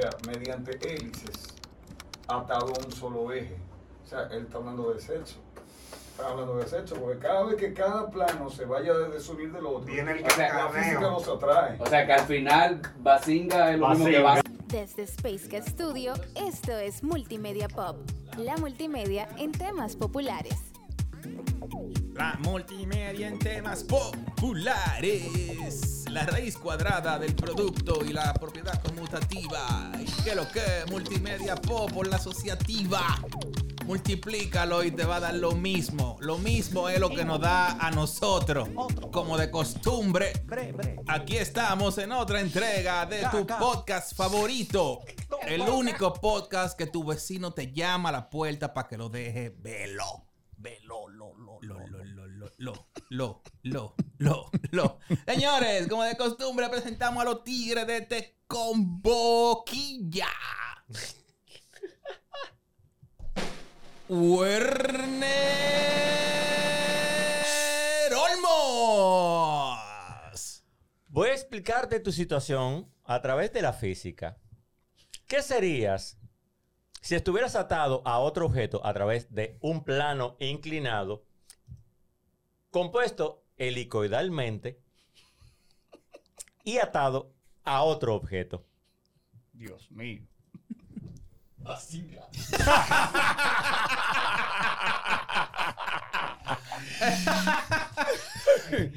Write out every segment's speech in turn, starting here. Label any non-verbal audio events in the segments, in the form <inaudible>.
sea, mediante hélices atado a un solo eje. O sea, él está hablando de sexo. Está hablando de sexo, porque cada vez que cada plano se vaya a desunir del otro, Viene el la cacaneo. física nos atrae. O sea que al final Basinga es lo mismo que Bazinga. Bas- Desde Space Cat Studio, esto es Multimedia Pop, la multimedia en temas populares. La multimedia en temas populares. La raíz cuadrada del producto y la propiedad conmutativa. ¿Qué lo que? Multimedia pop por la asociativa. Multiplícalo y te va a dar lo mismo. Lo mismo es lo que nos da a nosotros. Como de costumbre. Aquí estamos en otra entrega de tu podcast favorito. El único podcast que tu vecino te llama a la puerta para que lo deje velo. Velo, lo, lo, lo, lo, lo, lo, lo, lo, lo, lo. Señores, como de costumbre, presentamos a los tigres de Tecomboquilla. Werner Olmos. Voy a explicarte tu situación a través de la física. ¿Qué serías si estuvieras atado a otro objeto a través de un plano inclinado compuesto helicoidalmente y atado a otro objeto? Dios mío.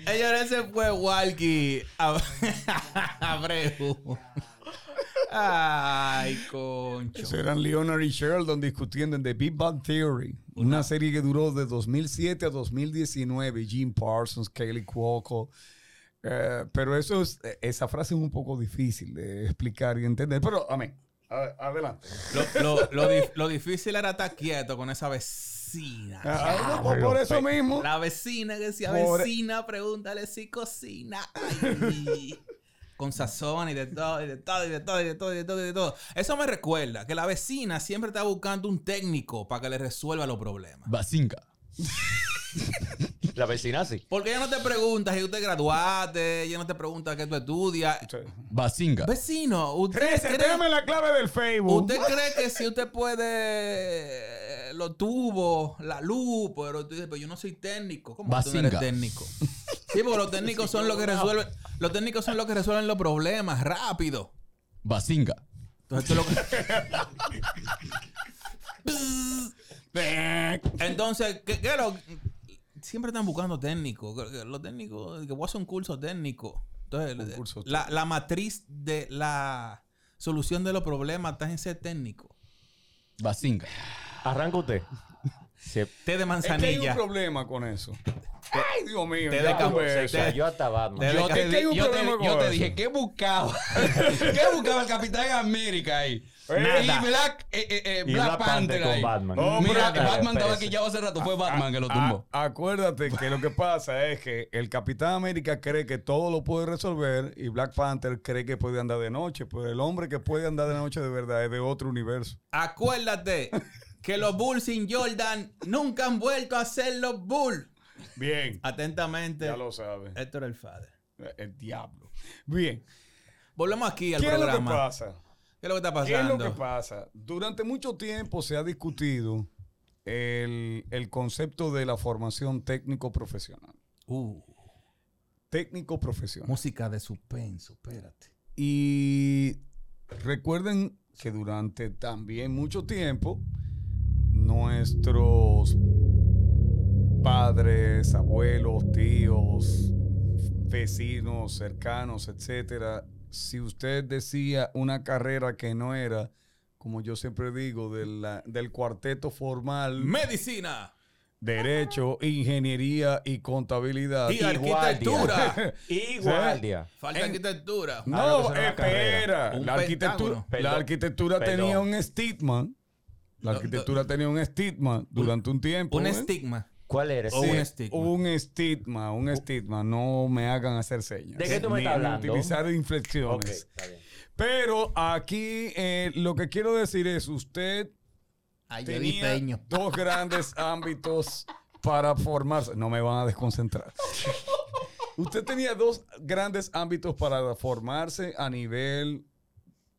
Señores, ese fue Walkie Ab- <laughs> Abreu. Ay, concho. Eso eran Leonard y Sheldon discutiendo en The Big Bang Theory, una serie que duró de 2007 a 2019. Jim Parsons, Kaylee Cuoco. Eh, pero eso es, esa frase es un poco difícil de explicar y entender. Pero, amén. Adelante. Lo, lo- lo dif- lo difícil era estar quieto con esa vecina. Ah, por, por eso mismo. La vecina que decía Por- vecina, pregúntale si cocina. Ay. Con sazón y de todo, y de todo, y de todo, y de todo, y de todo, y de todo. Eso me recuerda que la vecina siempre está buscando un técnico para que le resuelva los problemas. Basinga. La vecina sí. Porque ella no te pregunta si usted graduaste, ella no te pregunta qué tú estudias. Basinga. Vecino, ¿usted cree, la clave del Facebook. ¿usted cree que si usted puede eh, lo tuvo, la luz, pero tú dices, pero yo no soy técnico. ¿Cómo tú no eres técnico? Sí, porque los técnicos son los que resuelven, los técnicos son los que resuelven los problemas rápido. Basinga. Entonces, tú lo Entonces, ¿qué, qué lo- Siempre están buscando técnicos. Los técnicos, que voy a hacer un curso técnico. Entonces, curso la, la matriz de la solución de los problemas está en ser técnico. Basinga. Arranca usted. Se- Té de Es que hay un manzanilla. problema con eso. Ay, Dios mío. te ya de se cayó hasta Batman. Yo te, que hay un di- yo te- problema con yo te eso. dije, ¿qué buscaba? <laughs> ¿Qué buscaba el Capitán América ahí? Nada. Y Black, eh, eh, eh, Y Black Black Panther Panther ahí. con Batman. No, Mira, pero- Batman estaba espérese. quillado hace rato. Fue Batman que lo tumbó. Ah, acuérdate que lo que pasa es que el Capitán América cree que todo lo puede resolver y Black Panther cree que puede andar de noche. Pues el hombre que puede andar de noche de verdad es de otro universo. Acuérdate que los Bulls sin Jordan nunca han vuelto a ser los Bulls. Bien. Atentamente, Ya lo sabes. Héctor el Fader. El diablo. Bien. Volvemos aquí al ¿Qué es lo que programa. pasa? ¿Qué es lo que está ¿Qué es pasando? lo que pasa? Durante mucho tiempo se ha discutido el, el concepto de la formación técnico-profesional. Uh, Técnico-profesional. música de suspenso, espérate. Y recuerden que durante también mucho tiempo nuestros padres, abuelos, tíos, vecinos cercanos, etcétera, si usted decía una carrera que no era, como yo siempre digo, de la- del cuarteto formal, Medicina derecho, ingeniería y contabilidad. y arquitectura. Y guardia. <laughs> Falta arquitectura. No, espera. La arquitectura, la arquitectura tenía un estigma. La No, arquitectura tenía un estigma durante un tiempo. Un ¿eh? estigma. ¿Cuál eres? Sí, un estigma. Un estigma, un estigma. No me hagan hacer señas. ¿De qué tú me estás hablando? utilizar inflexiones. está bien. Pero aquí eh, lo que quiero decir es, usted Ay, tenía peño. dos grandes <laughs> ámbitos para formarse. No me van a desconcentrar. <laughs> Usted tenía dos grandes ámbitos para formarse a nivel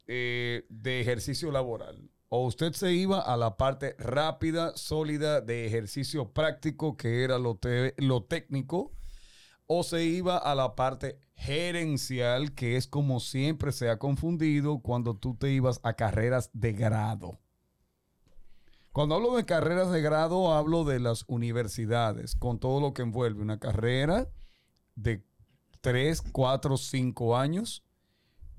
eh, de ejercicio laboral. O usted se iba a la parte rápida, sólida de ejercicio práctico, que era lo, te- lo técnico, o se iba a la parte gerencial, que es como siempre se ha confundido cuando tú te ibas a carreras de grado. Cuando hablo de carreras de grado, hablo de las universidades, con todo lo que envuelve una carrera de 3, 4, 5 años,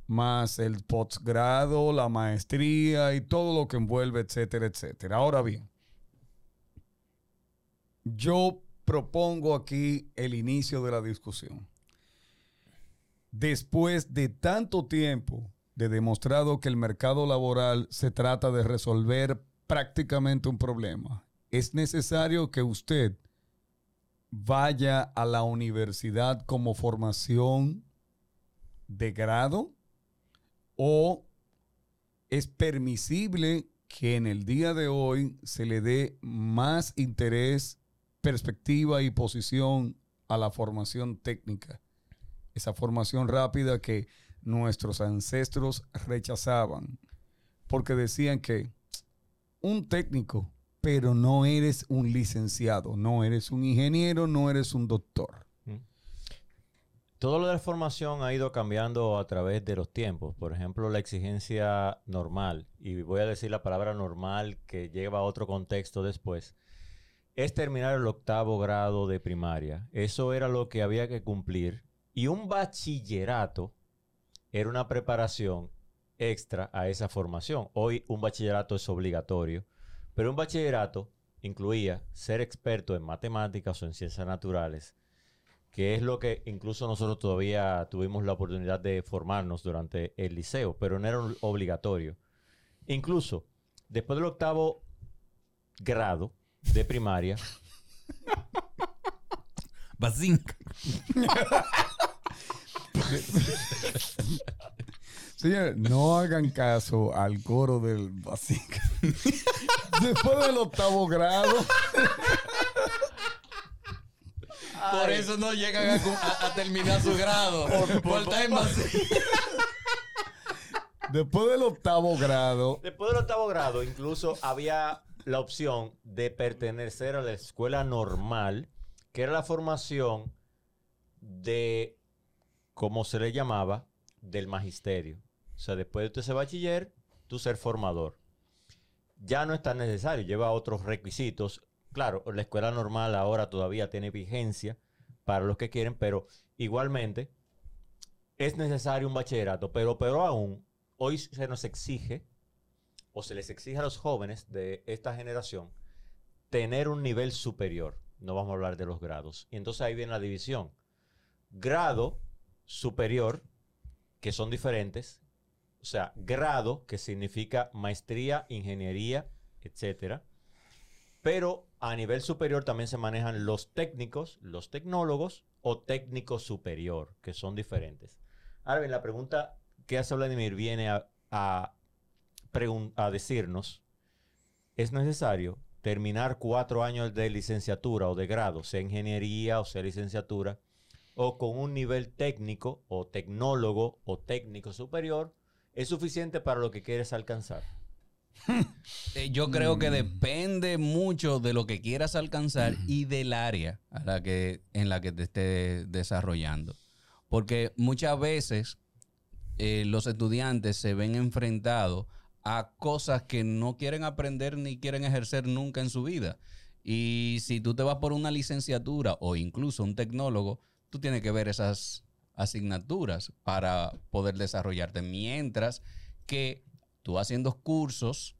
más el postgrado, la maestría y todo lo que envuelve, etcétera, etcétera. Ahora bien, yo propongo aquí el inicio de la discusión. Después de tanto tiempo de demostrado que el mercado laboral se trata de resolver prácticamente un problema, es necesario que usted vaya a la universidad como formación de grado o es permisible que en el día de hoy se le dé más interés, perspectiva y posición a la formación técnica. Esa formación rápida que nuestros ancestros rechazaban porque decían que un técnico, pero no eres un licenciado, no eres un ingeniero, no eres un doctor. Todo lo de la formación ha ido cambiando a través de los tiempos. Por ejemplo, la exigencia normal, y voy a decir la palabra normal que lleva a otro contexto después, es terminar el octavo grado de primaria. Eso era lo que había que cumplir. Y un bachillerato era una preparación extra a esa formación. Hoy un bachillerato es obligatorio, pero un bachillerato incluía ser experto en matemáticas o en ciencias naturales, que es lo que incluso nosotros todavía tuvimos la oportunidad de formarnos durante el liceo, pero no era obligatorio. Incluso después del octavo grado de primaria, <laughs> Bazinc. <laughs> Señores, no hagan caso al coro del básico. <laughs> Después del octavo grado, Por eso no llegan a, cu- a- a terminar su grado. Por, estar en Bazinc. después del octavo grado, después del octavo grado incluso había la opción de pertenecer a la escuela normal, que era la formación de, como se le llamaba, del magisterio. O sea, después de usted ser bachiller, tú ser formador. Ya no es tan necesario, lleva otros requisitos. Claro, la escuela normal ahora todavía tiene vigencia para los que quieren, pero igualmente es necesario un bachillerato. Pero, pero aún, hoy se nos exige, o se les exige a los jóvenes de esta generación, tener un nivel superior. No vamos a hablar de los grados. Y entonces ahí viene la división. Grado superior, que son diferentes. O sea, grado, que significa maestría, ingeniería, etcétera. Pero a nivel superior también se manejan los técnicos, los tecnólogos o técnico superior, que son diferentes. Ahora bien, la pregunta que hace Vladimir viene a, a, a decirnos, ¿es necesario terminar cuatro años de licenciatura o de grado, sea ingeniería o sea licenciatura, o con un nivel técnico o tecnólogo o técnico superior, es suficiente para lo que quieres alcanzar? <laughs> Eh, Yo creo que depende mucho de lo que quieras alcanzar y del área a la que, en la que te estés desarrollando. Porque muchas veces eh, los estudiantes se ven enfrentados a cosas que no quieren aprender ni quieren ejercer nunca en su vida. Y si tú te vas por una licenciatura o incluso un tecnólogo, tú tienes que ver esas asignaturas para poder desarrollarte. Mientras que tú haciendo cursos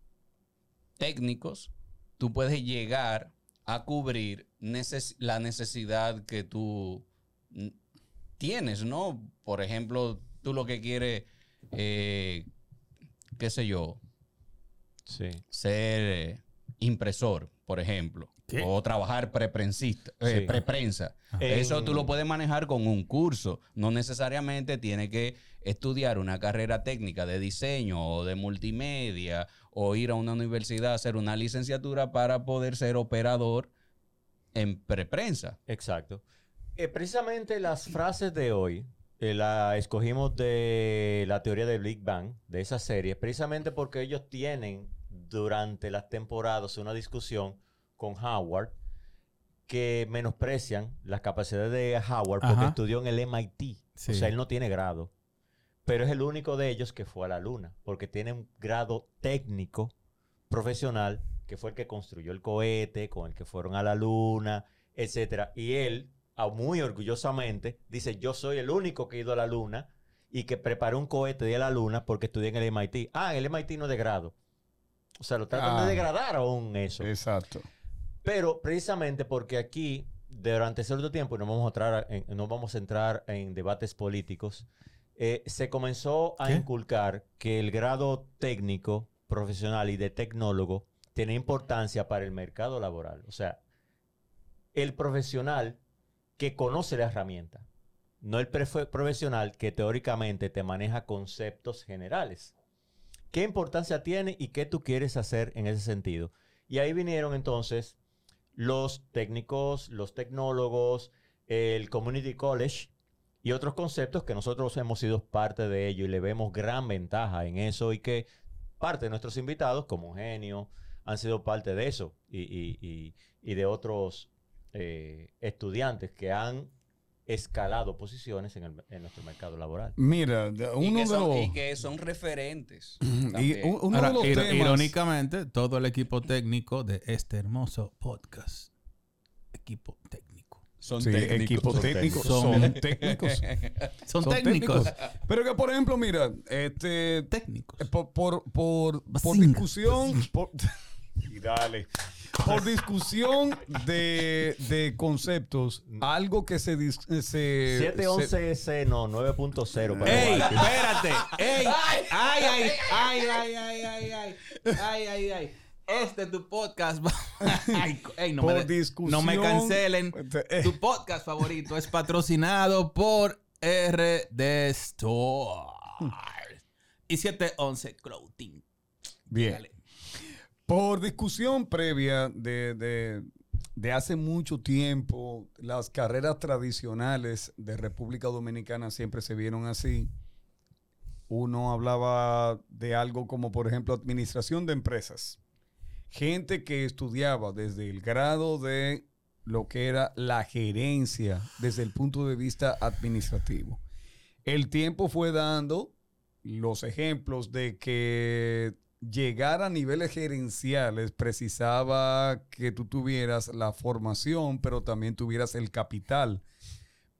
técnicos, tú puedes llegar a cubrir neces- la necesidad que tú tienes, ¿no? Por ejemplo, tú lo que quieres, eh, qué sé yo, Sí. ser eh, impresor, por ejemplo, ¿Qué? o trabajar preprensista, eh, Sí. preprensa. En- Eso tú lo puedes manejar con un curso. No necesariamente tienes que estudiar una carrera técnica de diseño o de multimedia o ir a una universidad a hacer una licenciatura para poder ser operador en preprensa. Exacto. Eh, precisamente las frases de hoy eh, la escogimos de la teoría del Big Bang, de esa serie, precisamente porque ellos tienen durante las temporadas una discusión con Howard que menosprecian las capacidades de Howard porque Ajá. estudió en el MIT. Sí. O sea, él no tiene grado. Pero es el único de ellos que fue a la luna, porque tiene un grado técnico, profesional, que fue el que construyó el cohete, con el que fueron a la luna, etcétera. Y él, ah, muy orgullosamente, dice, yo soy el único que he ido a la luna y que preparé un cohete de la luna porque estudié en el MIT. Ah, el MIT no es de grado. O sea, lo tratan Ah. de degradar aún eso. Exacto. Pero precisamente porque aquí, durante cierto tiempo, y no vamos a entrar en, no vamos a entrar en debates políticos, eh, se comenzó a ¿Qué? inculcar que el grado técnico, profesional y de tecnólogo tiene importancia para el mercado laboral. O sea, el profesional que conoce la herramienta, no el profesional que teóricamente te maneja conceptos generales. ¿Qué importancia tiene y qué tú quieres hacer en ese sentido? Y ahí vinieron entonces los técnicos, los tecnólogos, el Community College y otros conceptos que nosotros hemos sido parte de ello y le vemos gran ventaja en eso y que parte de nuestros invitados, como Genio, han sido parte de eso y, y- y- y de otros eh, estudiantes que han escalado posiciones en, el- en nuestro mercado laboral. Mira, Y uno que, de son, los... y que son referentes. <clears throat> y uno Ahora, de los iro- temas... irónicamente, todo el equipo técnico de este hermoso podcast, equipo técnico, son Sí, técnicos. equipos son técnicos. técnicos. Son <laughs> técnicos. son, Son técnicos, Pero que, por ejemplo, mira, este... técnicos. Eh, Por, por, por, discusión. por- <laughs> y dale por discusión de, de, conceptos, algo que se. Se 711S, no, 9.0. ¡Ey! Espérate. ¡Ey! ¡Ay, ay, ay, ay, ay, ay, ay! ¡Ay, ay, ay! Este tu podcast. ay, no, por me, no me cancelen. Tu podcast favorito es patrocinado por RD Store y 711 Clothing. Bien. Dale. Por discusión previa de, de- hace mucho tiempo, las carreras tradicionales de República Dominicana siempre se vieron así. Uno hablaba de algo como, por ejemplo, administración de empresas. Gente que estudiaba desde el grado de lo que era la gerencia desde el punto de vista administrativo. El tiempo fue dando los ejemplos de que llegar a niveles gerenciales precisaba que tú tuvieras la formación, pero también tuvieras el capital.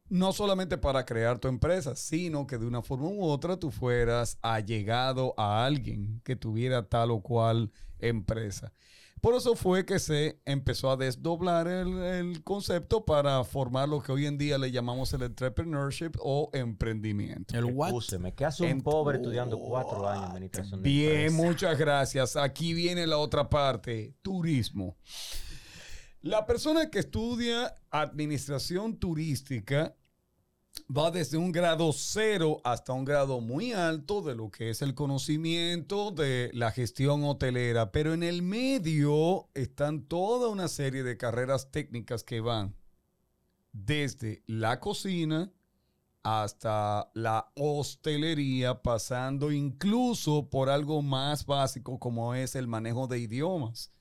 No solamente para crear tu empresa, sino que de una forma u otra tú fueras allegado a alguien que tuviera tal o cual empresa. Por eso fue que se empezó a desdoblar el, el concepto para formar lo que hoy en día le llamamos el entrepreneurship o emprendimiento. El what? Excúseme, ¿qué hace un En- pobre estudiando cuatro años en administración de Bien, muchas gracias. Aquí viene la otra parte, turismo. La persona que estudia administración turística va desde un grado cero hasta un grado muy alto de lo que es el conocimiento de la gestión hotelera, pero en el medio están toda una serie de carreras técnicas que van desde la cocina, hasta la hostelería, pasando incluso por algo más básico como es el manejo de idiomas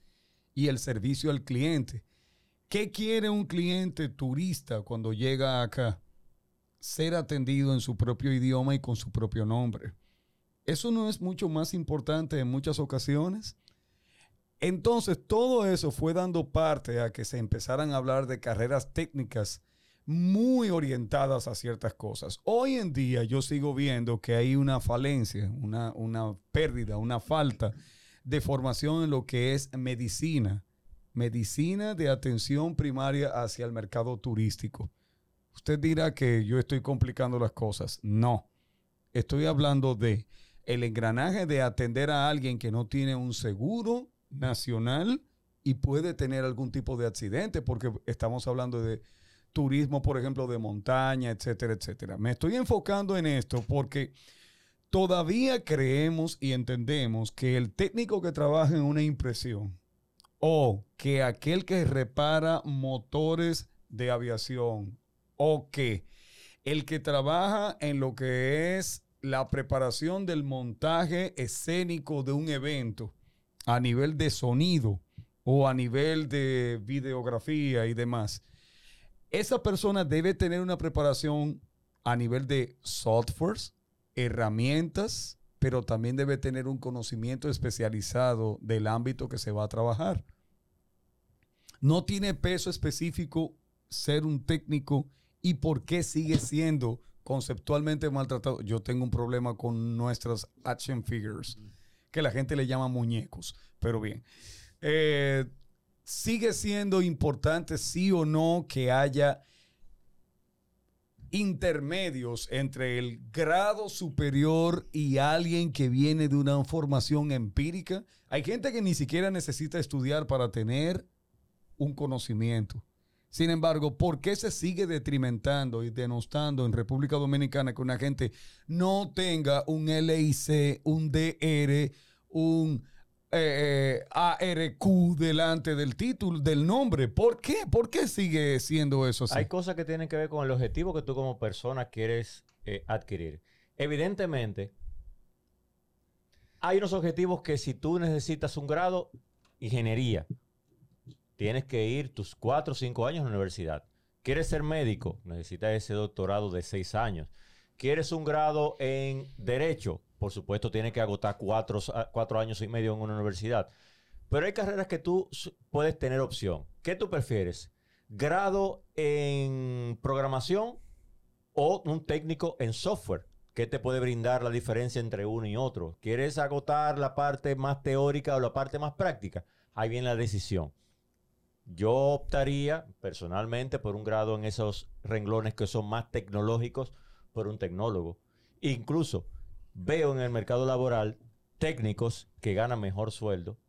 y el servicio al cliente. ¿Qué quiere un cliente turista cuando llega acá? Ser atendido en su propio idioma y con su propio nombre. ¿Eso no es mucho más importante en muchas ocasiones? Entonces, todo eso fue dando parte a que se empezaran a hablar de carreras técnicas muy orientadas a ciertas cosas. Hoy en día yo sigo viendo que hay una falencia, una, una pérdida, una falta de formación en lo que es medicina, medicina de atención primaria hacia el mercado turístico. Usted dirá que yo estoy complicando las cosas. No, estoy hablando de el engranaje de atender a alguien que no tiene un seguro nacional y puede tener algún tipo de accidente, porque estamos hablando de turismo, por ejemplo, de montaña, etcétera, etcétera. Me estoy enfocando en esto porque todavía creemos y entendemos que el técnico que trabaja en una impresión o que aquel que repara motores de aviación o que el que trabaja en lo que es la preparación del montaje escénico de un evento a nivel de sonido o a nivel de videografía y demás, esa persona debe tener una preparación a nivel de softwares, herramientas, pero también debe tener un conocimiento especializado del ámbito que se va a trabajar. No tiene peso específico ser un técnico y por qué sigue siendo conceptualmente maltratado. Yo tengo un problema con nuestras action figures, que la gente le llama muñecos, pero bien. Eh, sigue siendo importante, sí o no, que haya intermedios entre el grado superior y alguien que viene de una formación empírica. Hay gente que ni siquiera necesita estudiar para tener un conocimiento. Sin embargo, ¿por qué se sigue detrimentando y denostando en República Dominicana que una gente no tenga un LIC, un DR, un eh, ARQ delante del título, del nombre? ¿Por qué? ¿Por qué sigue siendo eso así? Hay cosas que tienen que ver con el objetivo que tú como persona quieres eh, adquirir. Evidentemente, hay unos objetivos que si tú necesitas un grado, ingeniería, tienes que ir tus cuatro o cinco años a la universidad. ¿Quieres ser médico? Necesitas ese doctorado de seis años. ¿Quieres un grado en derecho? Por supuesto, tienes que agotar cuatro, cuatro años y medio en una universidad. Pero hay carreras que tú puedes tener opción. ¿Qué tú prefieres? ¿Grado en programación o un técnico en software? ¿Qué te puede brindar la diferencia entre uno y otro? ¿Quieres agotar la parte más teórica o la parte más práctica? Ahí viene la decisión. Yo optaría personalmente por un grado en esos renglones que son más tecnológicos por un tecnólogo. Incluso veo en el mercado laboral técnicos que ganan mejor sueldo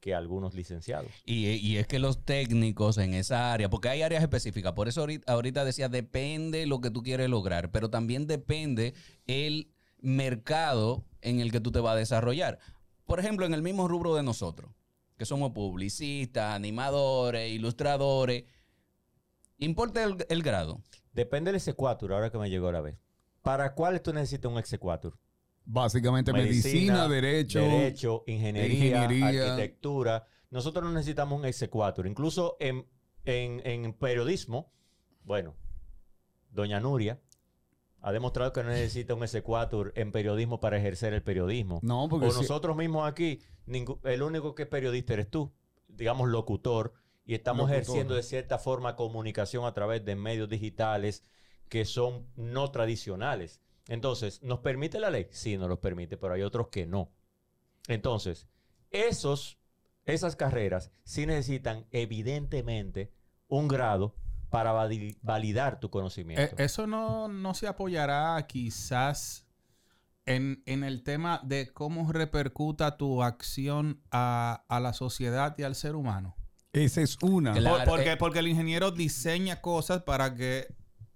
que algunos licenciados. Y, y es que los técnicos en esa área, porque hay áreas específicas, por eso ahorita, ahorita decía, depende lo que tú quieres lograr, pero también depende el mercado en el que tú te vas a desarrollar. Por ejemplo, en el mismo rubro de nosotros, que somos publicistas, animadores, ilustradores, importa el, el grado. Depende del exequatur, ahora que me llegó la vez. ¿Para cuál tú necesitas un exequatur? Básicamente medicina, derecho. derecho, ingeniería, ingeniería. arquitectura. Nosotros no necesitamos un exequatur. Incluso en, en- en periodismo, bueno, doña Nuria ha demostrado que no necesita un exequatur en periodismo para ejercer el periodismo. No, porque o si- nosotros mismos aquí, el único que es periodista eres tú, digamos locutor, y estamos Locutor. ejerciendo de cierta forma comunicación a través de medios digitales que son no tradicionales. Entonces, ¿nos permite la ley? Sí, nos los permite, pero hay otros que no. Entonces, esos, esas carreras sí necesitan evidentemente un grado para vali- validar tu Eh, conocimiento. eso no, no se apoyará quizás en, en el tema de cómo repercuta tu acción a, a la sociedad y al ser humano. Esa es una. Claro. Por- porque, eh. porque el ingeniero diseña cosas para que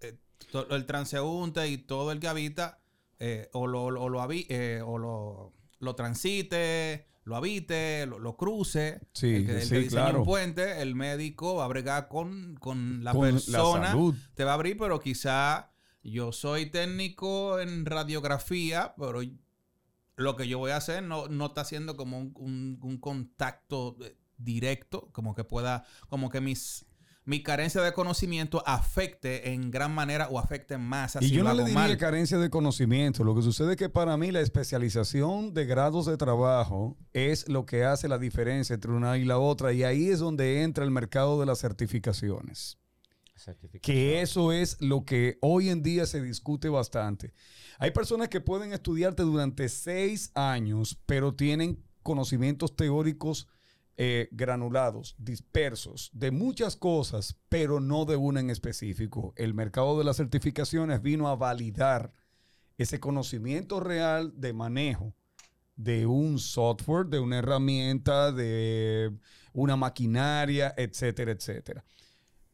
eh, to- el transeúnte y todo el que habita eh, o, lo, lo- lo eh, o lo, lo transite, lo habite, lo, lo cruce. Sí, el que, el sí, que diseña claro. un puente, el médico va a bregar con, con la Con la persona. salud. te va a abrir, pero quizá yo soy técnico en radiografía, pero lo que yo voy a hacer no, no está haciendo como un, un- un contacto eh, directo, como que pueda, como que mis, mi carencia de conocimiento afecte en gran manera o afecte más. Y así yo no le diría mal. carencia de conocimiento. Lo que sucede es que para mí la especialización de grados de trabajo es lo que hace la diferencia entre una y la otra. Y ahí es donde entra el mercado de las certificaciones. Que eso es lo que hoy en día se discute bastante. Hay personas que pueden estudiarte durante seis años, pero tienen conocimientos teóricos eh, granulados, dispersos, de muchas cosas, pero no de una en específico. El mercado de las certificaciones vino a validar ese conocimiento real de manejo de un software, de una herramienta, de una maquinaria, etcétera, etcétera.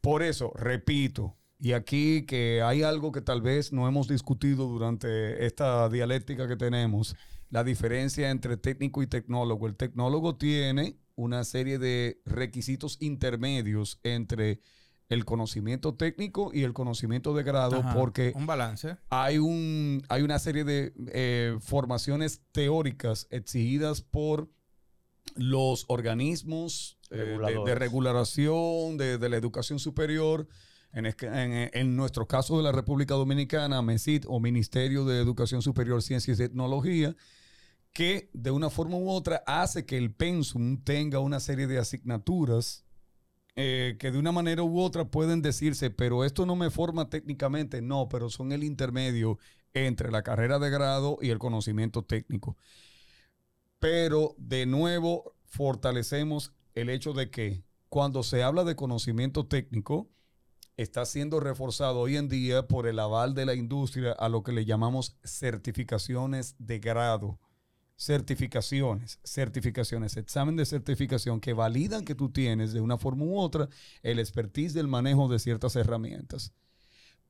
Por eso, repito, y aquí que hay algo que tal vez no hemos discutido durante esta dialéctica que tenemos, la diferencia entre técnico y tecnólogo. El tecnólogo tiene una serie de requisitos intermedios entre el conocimiento técnico y el conocimiento de grado, Ajá, porque Un balance. hay, un, hay una serie de eh, formaciones teóricas exigidas por los organismos eh, de- de, regulación de, de la educación superior. En, en- en nuestro caso de la República Dominicana, MESID o Ministerio de Educación Superior, Ciencia y Tecnología, que de una forma u otra hace que el pensum tenga una serie de asignaturas eh, que de una manera u otra pueden decirse, pero esto no me forma técnicamente, no, pero son el intermedio entre la carrera de grado y el conocimiento técnico. Pero de nuevo fortalecemos el hecho de que cuando se habla de conocimiento técnico, está siendo reforzado hoy en día por el aval de la industria a lo que le llamamos certificaciones de grado. Certificaciones, certificaciones, examen de certificación que validan que tú tienes de una forma u otra el expertise del manejo de ciertas herramientas.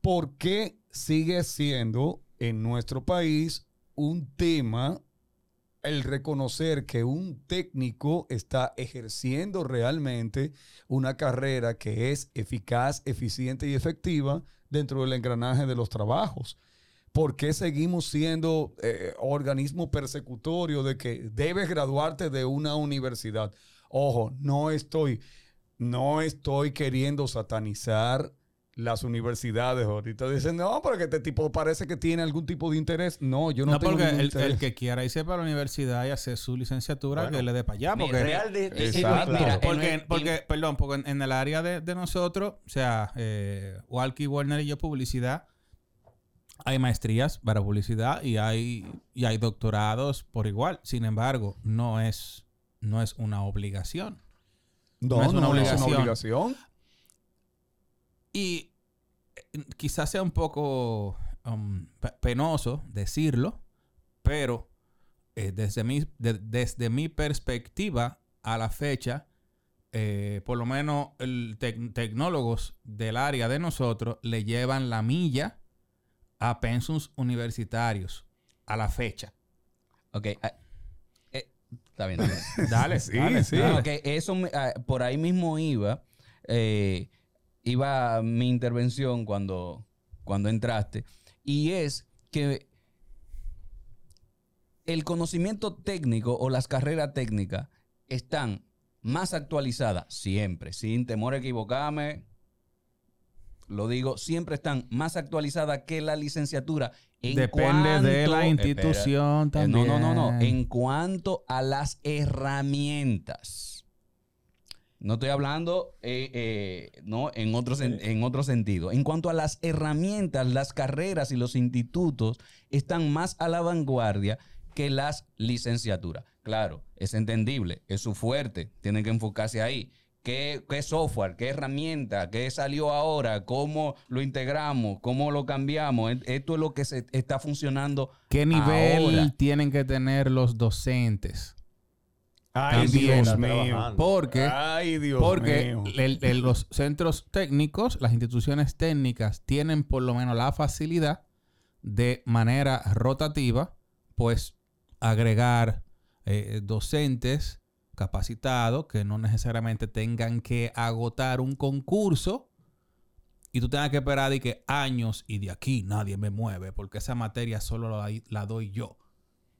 ¿Por qué sigue siendo en nuestro país un tema el reconocer que un técnico está ejerciendo realmente una carrera que es eficaz, eficiente y efectiva dentro del engranaje de los trabajos? ¿Por qué seguimos siendo eh, organismo persecutorio de que debes graduarte de una universidad? Ojo, no estoy, no estoy queriendo satanizar las universidades. Ahorita dicen, no, porque este tipo parece que tiene algún tipo de interés. No, yo no, No, tengo porque el, interés. el que quiera irse para la universidad y hacer su licenciatura, Bueno, que le dé para allá. mira, Porque, Real de, de- Exacto. Mira, porque, en el- porque perdón, porque en, en el área de, de nosotros, o sea, eh, Walkie, Warner y yo, publicidad, hay maestrías para publicidad y hay, y hay doctorados por igual. Sin embargo, no es, no es una obligación. no, no es una no, no es obligación. una obligación. Y eh, quizás sea un poco um, pe- penoso decirlo, pero eh, desde, mi, de- desde mi perspectiva a la fecha, eh, por lo menos el tec- tecnólogos del área de nosotros le llevan la milla a pensums universitarios a la fecha. Ok. ah, eh, está bien. está bien. <laughs> Dale, Sí, dale, sí. dale. Ok, eso me- ah, por ahí mismo iba. eh, iba mi intervención cuando, cuando entraste. Y es que el conocimiento técnico o las carreras técnicas están más actualizadas siempre, sin temor a equivocarme. Lo digo, siempre están más actualizadas que la licenciatura. En Depende de la cuanto- institución Espera. Eh, No, no, no, no. también. En cuanto a las herramientas. No estoy hablando eh, eh, no, en, otro, en otro sentido. En cuanto a las herramientas, las carreras y los institutos están más a la vanguardia que las licenciaturas. Claro, es entendible, es su fuerte, tienen que enfocarse ahí. ¿Qué, qué software, qué herramienta, qué salió ahora, cómo lo integramos, cómo lo cambiamos? E- Esto es lo que se está funcionando ¿Qué nivel ahora. tienen que tener los docentes? Ay, También. Dios mío. Porque Ay, Dios Porque mío. el- el- los centros técnicos, las instituciones técnicas, tienen por lo menos la facilidad de manera rotativa, pues agregar eh, docentes capacitados que no necesariamente tengan que agotar un concurso y tú tengas que esperar de que años y de aquí nadie me mueve porque esa materia solo la, la doy yo.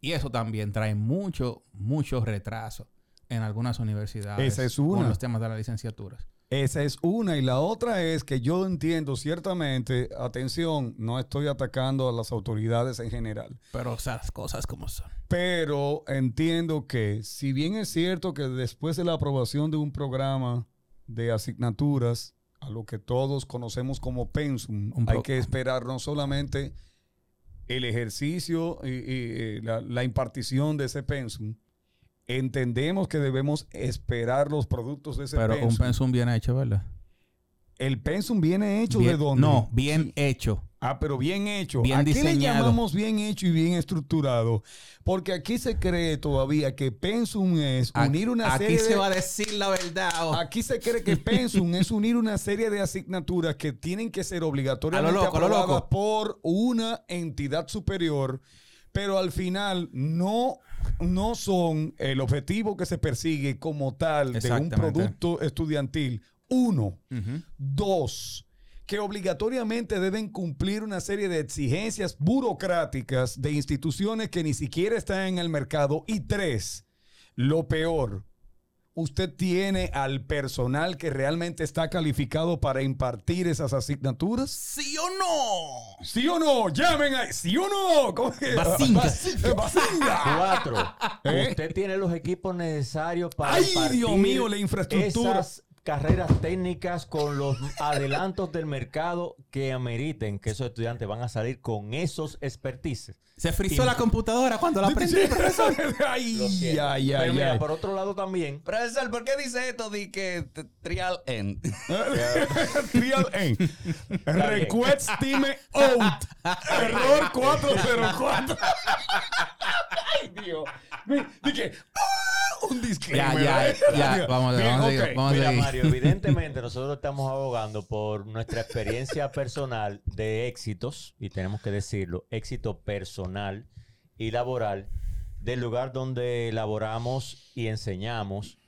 Y eso también trae mucho, mucho retraso en algunas universidades Esa es con los temas de las licenciaturas. Esa es una. Y la otra es que yo entiendo ciertamente, atención, no estoy atacando a las autoridades en general, Pero las cosas como son. pero entiendo que si bien es cierto que después de la aprobación de un programa de asignaturas, a lo que todos conocemos como pensum, hay que esperar no solamente el ejercicio y, y, eh, la, la impartición de ese pensum, entendemos que debemos esperar los productos de ese Pero un pensum. bien hecho, ¿verdad? El pensum viene hecho Bien- de dónde? No, bien hecho. Ah, pero bien hecho. Bien ¿A qué le llamamos bien hecho y bien estructurado? Porque aquí se cree todavía que pensum es Aquí- unir una aquí serie se de... va a decir la verdad. oh. Aquí se cree que pensum es unir una serie de asignaturas que tienen que ser obligatoriamente lo loco, lo aprobadas por una entidad superior, pero al final no, no son el objetivo que se persigue como tal de un producto estudiantil Uno. Dos, que obligatoriamente deben cumplir una serie de exigencias burocráticas de instituciones que ni siquiera están en el mercado. Y tres, lo peor, usted tiene al personal que realmente está calificado para impartir esas asignaturas. ¿Sí o no? ¿Sí o no? Llamen a... ¿Sí o no? ¿Cómo que? Bazinga. Bazinga. Bazinga. Cuatro. ¿Eh? Usted tiene los equipos necesarios para Ay, Dios mío, la infraestructura. Esas carreras técnicas con los adelantos del mercado que ameriten que esos estudiantes van a salir con esos expertices. Se frizó la computadora cuando la aprendí, profesor. <laughs> Ay, Pero ay, mira, ay. por otro lado también, Profesor, ¿por qué dice esto de que trial end? <laughs> Trial end. Request Team Out. <laughs> Error 404. Ay, Dios. Mi- Dije, ah, un disclaimer. Ya, ya, <laughs> ya. Vamos a- Bien, vamos a seguir, vamos a Mira, seguir. Mario, evidentemente nosotros estamos abogando por nuestra experiencia personal de éxitos, y tenemos que decirlo, éxito personal y laboral del lugar donde laboramos y enseñamos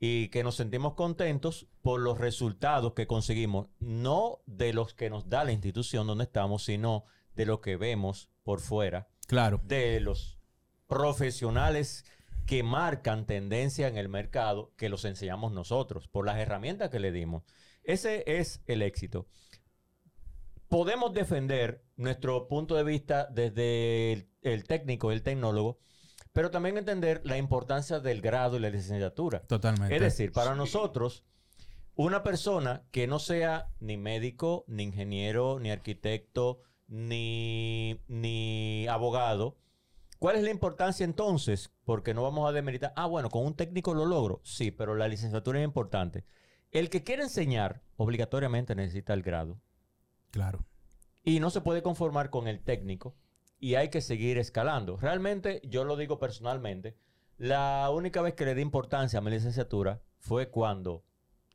y que nos sentimos contentos por los resultados que conseguimos, no de los que nos da la institución donde estamos, sino de lo que vemos por fuera Claro. de los profesionales que marcan tendencia en el mercado, que los enseñamos nosotros, por las herramientas que le dimos. Ese es el éxito. Podemos defender nuestro punto de vista desde el, el técnico, el tecnólogo, pero también entender la importancia del grado y la licenciatura. Totalmente. Es decir, para nosotros, una persona que no sea ni médico, ni ingeniero, ni arquitecto, ni, ni abogado, ¿cuál es la importancia entonces? Porque no vamos a demeritar, ah, bueno, con un técnico lo logro. Sí, pero la licenciatura es importante. El que quiere enseñar, obligatoriamente necesita el grado. Claro. Y no se puede conformar con el técnico y hay que seguir escalando. Realmente, yo lo digo personalmente, la única vez que le di importancia a mi licenciatura fue cuando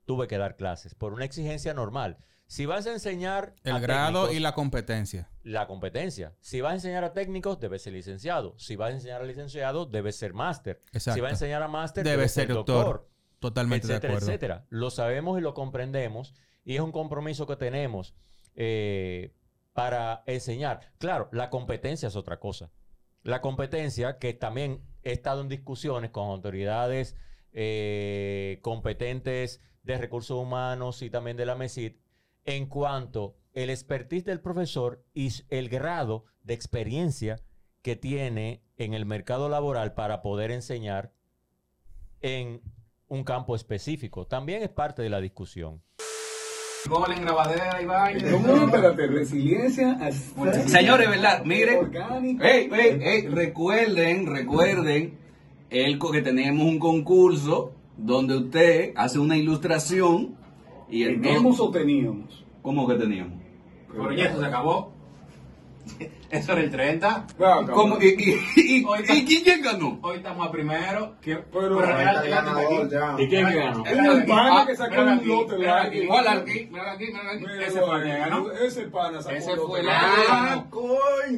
tuve que dar clases por una exigencia normal. Si vas a enseñar El a grado técnicos, y la competencia. la competencia. Si vas a enseñar a técnicos, debe ser licenciado. Si vas a enseñar a licenciado, debe ser máster. Exacto. Si vas a enseñar a máster, Debe ser doctor. Totalmente de acuerdo. etcétera. Lo sabemos y lo comprendemos y es un compromiso que tenemos eh, para enseñar. Claro, la competencia es otra cosa. La competencia que también he estado en discusiones con autoridades eh, competentes de recursos humanos y también de la MESID en cuanto el expertise del profesor y el grado de experiencia que tiene en el mercado laboral para poder enseñar en un campo específico. También es parte de la discusión. Gol en grabadera y vaina. ¿Cómo? Espérate, resiliencia. Señores, ¿verdad? Miren. Orgánico. Ey, ey, ey, recuerden, recuerden el que tenemos un concurso donde usted hace una ilustración y el ¿Tenemos o teníamos? ¿Cómo que teníamos? Pero ya eso se acabó. <laughs> Eso era el 30. Claro, cabrón. ¿Cómo? ¿Y, y, y, y quién, ganó? Hoy estamos a primero. Pero- Pero real, llegaste hasta aquí. ¿Y quién ganó? Es un pana que sacó un lote largo. aquí, Igual aquí, míralo aquí. Mira, Ese el que ganó. Ese pana sacó Ese un fue lote el que ganó.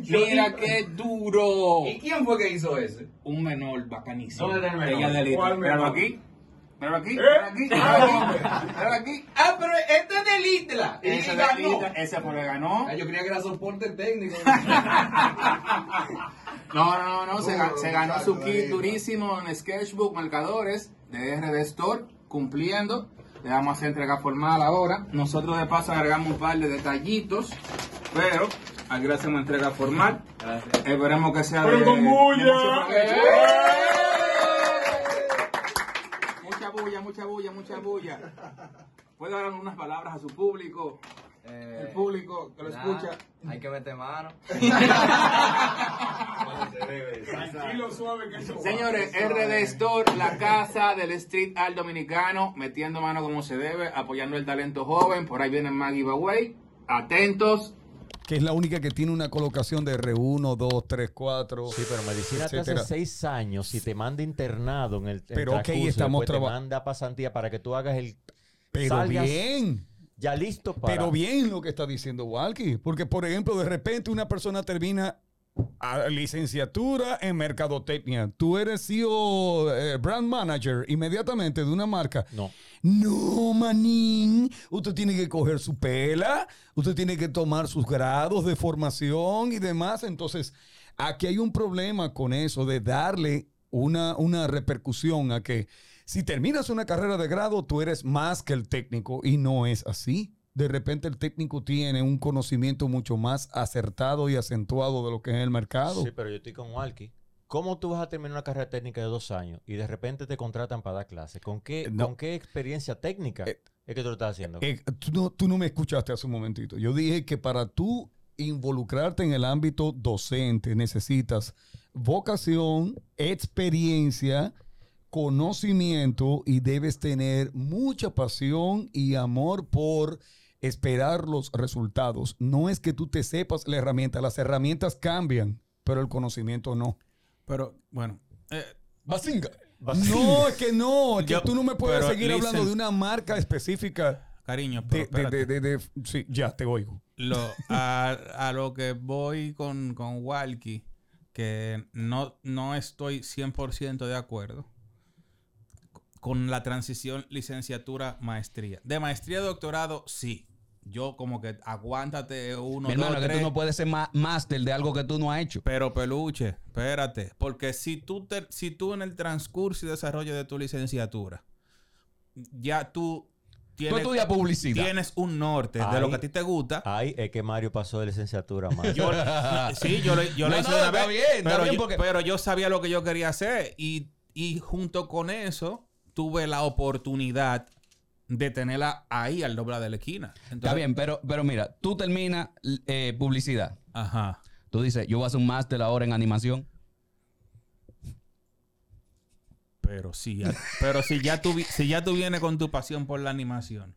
Mira qué duro. ¿Y quién fue que hizo ese? Un menor bacanísimo. ¿Dónde está el menor? Ella de Litla. ¿Cuál Míralo menor? aquí. Aquí. ¿Eh? Míralo aquí. Míralo aquí. Míralo aquí. Ah, pero este es de Litla. Ese Litla. Ese fue el que ganó. yo creía que era soporte técnico. <laughs> No, no, no, se, ga- se ganó su kit durísimo en Sketchbook Marcadores de RD Store, cumpliendo. Le vamos a hacer entrega formal ahora. Nosotros de paso agregamos un par de detallitos, pero aquí le hacemos entrega formal. Esperemos que sea Pero de... con bulla. Bulla, mucha bulla, mucha bulla. ¿Puede dar unas palabras a su público? El público que lo escucha. Hay que meter mano. <laughs> Tranquilo, suave, que eso va. Señores, RD Store, la casa del street art dominicano, metiendo mano como se debe, apoyando el talento joven. Por ahí viene más giveaway. Atentos. Que es la única que tiene una colocación de R1, 2, 3, 4. Sí, pero medicina te hace seis años y te manda internado en el en Pero, ok, estamos después te manda pasantía para que tú hagas el Pero salgas bien. ya listo para Pero bien lo que está diciendo Walkie. Porque, por ejemplo, de repente una persona termina a licenciatura en mercadotecnia. Tú eres CEO, eh, brand manager inmediatamente de una marca. No. No, manín. Usted tiene que coger su pela, usted tiene que tomar sus grados de formación y demás. Entonces, aquí hay un problema con eso de darle una, una repercusión a que si terminas una carrera de grado, tú eres más que el técnico y no es así. De repente el técnico tiene un conocimiento mucho más acertado y acentuado de lo que es el mercado. Sí, pero yo estoy con Walkie. ¿Cómo tú vas a terminar una carrera técnica de dos años y de repente te contratan para dar clases? ¿Con qué, No. ¿con qué experiencia técnica Eh, es que tú lo estás haciendo? Eh, tú, no, tú no me escuchaste hace un momentito. Yo dije que para tú involucrarte en el ámbito docente necesitas vocación, experiencia, conocimiento y debes tener mucha pasión y amor por esperar los resultados. No es que tú te sepas la herramienta, las herramientas cambian, pero el conocimiento no. Pero, bueno. eh, Basinga. No, es que no, es que Yo- tú no me puedes seguir hablando de una marca específica. cariño, De, pero de- de- de- de- sí, ya te oigo. Lo- a, a lo que voy con, con Walkie, que no, no estoy 100% de acuerdo con la transición licenciatura-maestría. De maestría a doctorado, sí. Yo como que aguántate uno, Mi hermano, dos, que tú no puedes ser máster de algo que tú no has hecho. Pero peluche, espérate. Porque si tú, te- si tú en el transcurso y desarrollo de tu licenciatura, ya tú Tú tienes, estudias publicidad. tienes un norte de lo que a ti te gusta. Ahí es que Mario pasó de licenciatura más. Yo, sí, yo, lo- yo <laughs> lo No, hice no, una vez, bien, pero, bien yo, porque- pero yo sabía lo que yo quería hacer y, y junto con eso tuve la oportunidad de tenerla ahí al doblar de la esquina. Está bien, pero, pero mira, tú terminas eh, publicidad. Ajá. Tú dices, yo voy a hacer un máster ahora en animación. Pero si ya, pero si ya tú si ya tú vienes con tu pasión por la animación,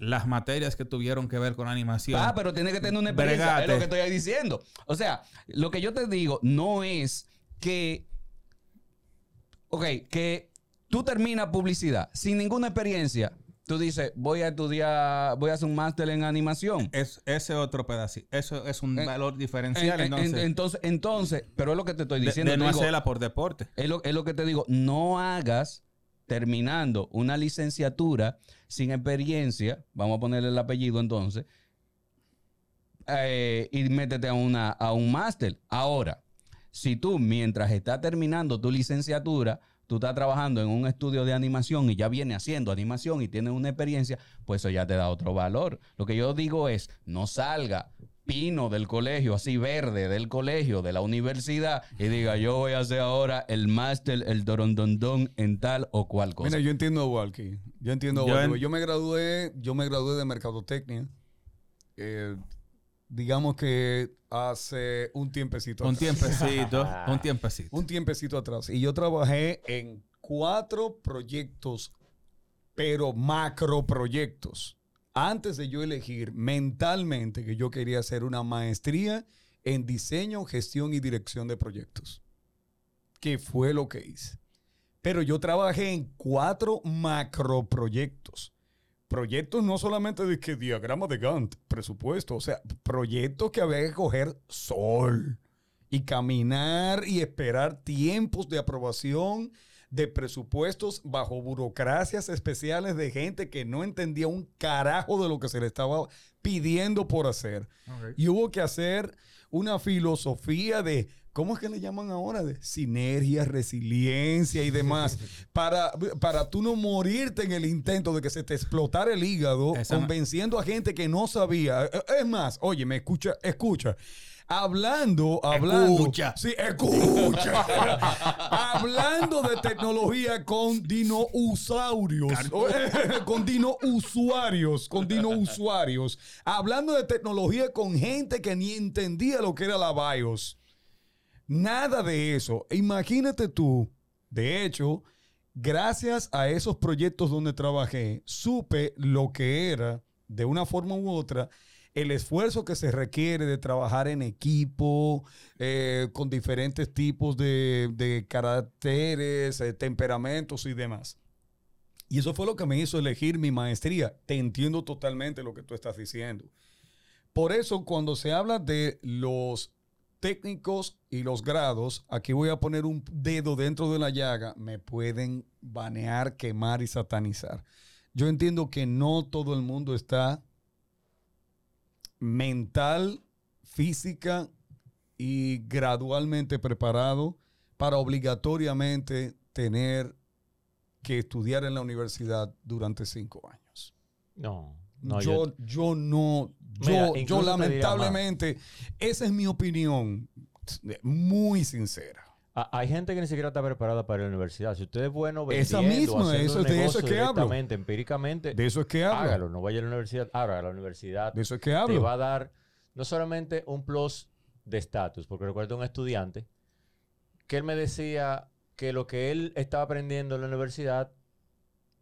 las materias que tuvieron que ver con animación. Ah, pero tiene que tener una experiencia. Bregate. Es lo que estoy diciendo. O sea, lo que yo te digo no es que. Ok, que tú terminas publicidad sin ninguna experiencia. Tú dices, voy a estudiar, voy a hacer un máster en animación. es ese otro pedacito. Eso es un En- valor En- diferencial. en- entonces, entonces, entonces, pero es lo que te estoy diciendo. de no digo, hacerla por deporte. es, lo, es lo que te digo, no hagas terminando una licenciatura sin experiencia, vamos a ponerle el apellido entonces, eh, y métete a, una, a un máster. Ahora, si tú mientras estás terminando tu licenciatura, tú estás trabajando en un estudio de animación y ya viene haciendo animación y tienes una experiencia, pues eso ya te da otro valor. Lo que yo digo es, no salga pino del colegio, así verde del colegio, de la universidad, y diga, yo voy a hacer ahora el máster, el dorondondón en tal o cual cosa. Mira, yo entiendo a Walkie. Yo entiendo a Yo Walkie. en- Yo me gradué, yo me gradué de mercadotecnia. eh, digamos que hace un tiempecito Un atrás. tiempecito, <laughs> un tiempecito. Un tiempecito atrás. Y yo trabajé en cuatro proyectos, pero macro proyectos. Antes de yo elegir mentalmente que yo quería hacer una maestría en diseño, gestión y dirección de proyectos. Que fue lo que hice. Pero yo trabajé en cuatro macro proyectos. Proyectos no solamente de que diagrama de Gantt, presupuesto, o sea, proyectos que había que coger sol y caminar y esperar tiempos de aprobación de presupuestos bajo burocracias especiales de gente que no entendía un carajo de lo que se le estaba pidiendo por hacer. Y hubo que hacer una filosofía de, ¿cómo es que le llaman ahora? De sinergia, resiliencia y demás, <laughs> para, para tú no morirte en el intento de que se te explotara el hígado, Esa convenciendo a gente que no sabía. Eh, Es más, oye, me escucha, escucha. Hablando, hablando. Escucha. Sí, escucha. <laughs> hablando de tecnología con dinosaurios. <laughs> con dinousuarios. Con dinousuarios. Hablando de tecnología con gente que ni entendía lo que era la BIOS. Nada de eso. Imagínate tú. De hecho, gracias a esos proyectos donde trabajé, supe lo que era, de una forma u otra, el esfuerzo que se requiere de trabajar en equipo, eh, con diferentes tipos de, caracteres, eh, temperamentos y demás. Y eso fue lo que me hizo elegir mi maestría. Te entiendo totalmente lo que tú estás diciendo. Por eso, cuando se habla de los técnicos y los grados, aquí voy a poner un dedo dentro de la llaga, me pueden banear, quemar y satanizar. Yo entiendo que no todo el mundo está mental, física y gradualmente preparado para obligatoriamente tener que estudiar en la universidad durante cinco años. No, no, yo, yo, yo no, Mira, yo, te lamentablemente, esa es mi opinión muy sincera. Hay gente que ni siquiera está preparada para la universidad. Si usted es bueno Esa vendiendo, misma, haciendo eso- de eso es que hablo. empíricamente, De eso es que hablo. hágalo. No vaya a la universidad, hágalo. La universidad De eso es que te hablo. va a dar no solamente un plus de estatus, porque recuerdo un estudiante que él me decía que lo que él estaba aprendiendo en la universidad,